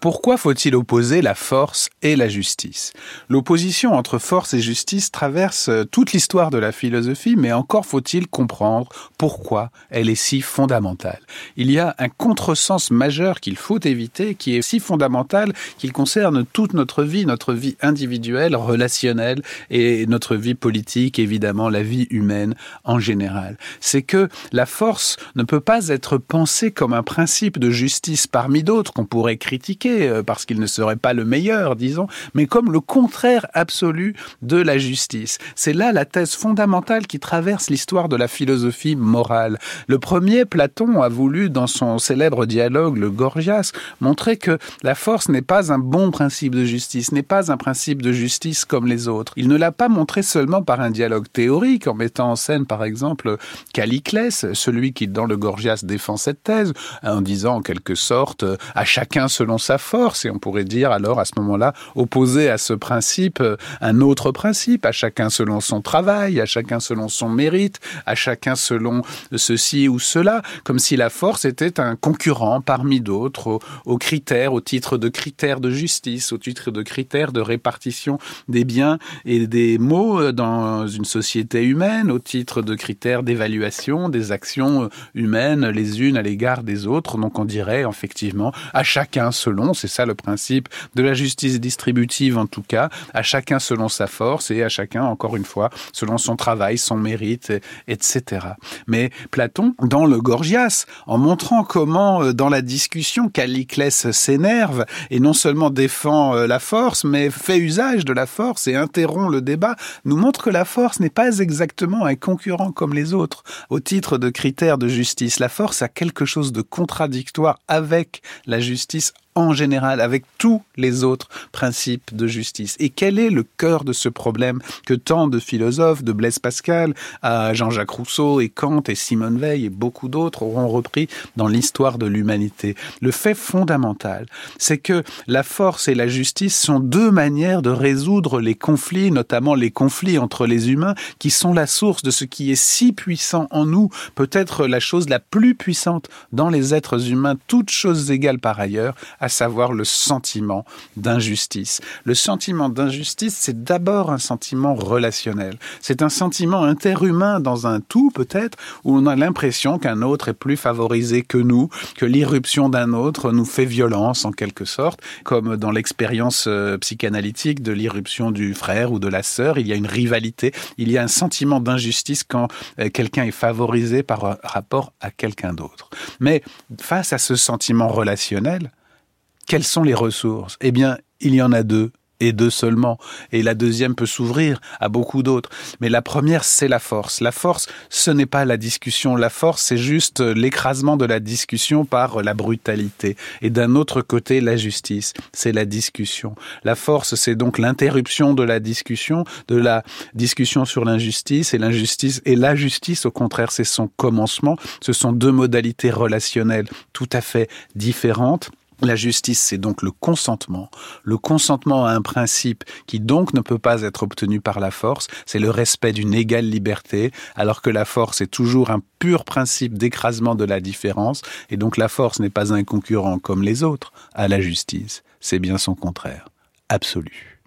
Pourquoi faut-il opposer la force et la justice? L'opposition entre force et justice traverse euh, toute l'histoire de la philosophie, mais encore faut-il comprendre pourquoi elle est si fondamentale. Il y a un contresens majeur qu'il faut éviter, qui est si fondamental qu'il concerne toute notre vie, notre vie individuelle, relationnelle et notre vie politique, évidemment la vie humaine en général. C'est que la force ne peut pas être pensée comme un principe de justice parmi d'autres qu'on pourrait critiquer euh, parce qu'il ne serait pas le meilleur, disons, mais comme le contraire absolu de la justice. C'est là la thèse fondamentale qui traverse l'histoire de la philosophie morale. Le premier, Platon, a voulu, dans son célèbre dialogue, le Gorgias, montrer que la force n'est pas un bon principe de justice, n'est pas un principe de justice comme les autres. Il ne l'a pas montré seulement par un dialogue théorique, en mettant en scène, par exemple, Caliclès, celui qui, dans le Gorgias, défend cette thèse, en disant en quelque sorte, à chacun selon sa force, et on pourrait dire alors à ce moment-là, opposer à ce principe euh, un autre principe, à chacun selon son travail, à chacun selon son mérite, à chacun selon ceci ou cela, comme si la force était un concurrent parmi d'autres aux, critères, au titre de critères de justice, au titre de critères de répartition des biens et des maux euh, dans une société humaine, au titre de critères d'évaluation des actions euh, humaines les unes à l'égard des autres. Donc on dirait effectivement à chacun selon c'est ça le principe de la justice distributive en tout cas, à chacun selon sa force et à chacun, encore une fois, selon son travail, son mérite, etc. Mais Platon, dans le Gorgias, en montrant comment euh, dans la discussion Caliclès s'énerve et non seulement défend euh, la force, mais fait usage de la force et interrompt le débat, nous montre que la force n'est pas exactement un concurrent comme les autres. Au titre de critère de justice, la force a quelque chose de contradictoire avec la justice en général avec tous les autres principes de justice. Et quel est le cœur de ce problème que tant de philosophes, de Blaise Pascal à Jean-Jacques Rousseau et Kant et Simone Veil et beaucoup d'autres auront repris dans l'histoire de l'humanité? Le fait fondamental, c'est que la force et la justice sont deux manières de résoudre les conflits, notamment les conflits entre les humains, qui sont la source de ce qui est si puissant en nous, peut-être la chose la plus puissante dans les êtres humains, toutes choses égales par ailleurs, savoir le sentiment d'injustice. Le sentiment d'injustice, c'est d'abord un sentiment relationnel. C'est un sentiment interhumain dans un tout, peut-être, où on a l'impression qu'un autre est plus favorisé que nous, que l'irruption d'un autre nous fait violence, en quelque sorte, comme dans l'expérience euh, psychanalytique de l'irruption du frère ou de la sœur, il y a une rivalité, il y a un sentiment d'injustice quand euh, quelqu'un est favorisé par rapport à quelqu'un d'autre. Mais face à ce sentiment relationnel, quelles sont les ressources? Eh bien, il y en a deux et deux seulement. Et la deuxième peut s'ouvrir à beaucoup d'autres. Mais la première, c'est la force. La force, ce n'est pas la discussion. La force, c'est juste l'écrasement de la discussion par la brutalité. Et d'un autre côté, la justice, c'est la discussion. La force, c'est donc l'interruption de la discussion, de la discussion sur l'injustice. Et l'injustice, et la justice, au contraire, c'est son commencement. Ce sont deux modalités relationnelles tout à fait différentes la justice, c'est donc le consentement. Le consentement à un principe qui donc ne peut pas être obtenu par la force, c'est le respect d'une égale liberté, alors que la force est toujours un pur principe d'écrasement de la différence, et donc la force n'est pas un concurrent comme les autres à la justice, c'est bien son contraire, absolu.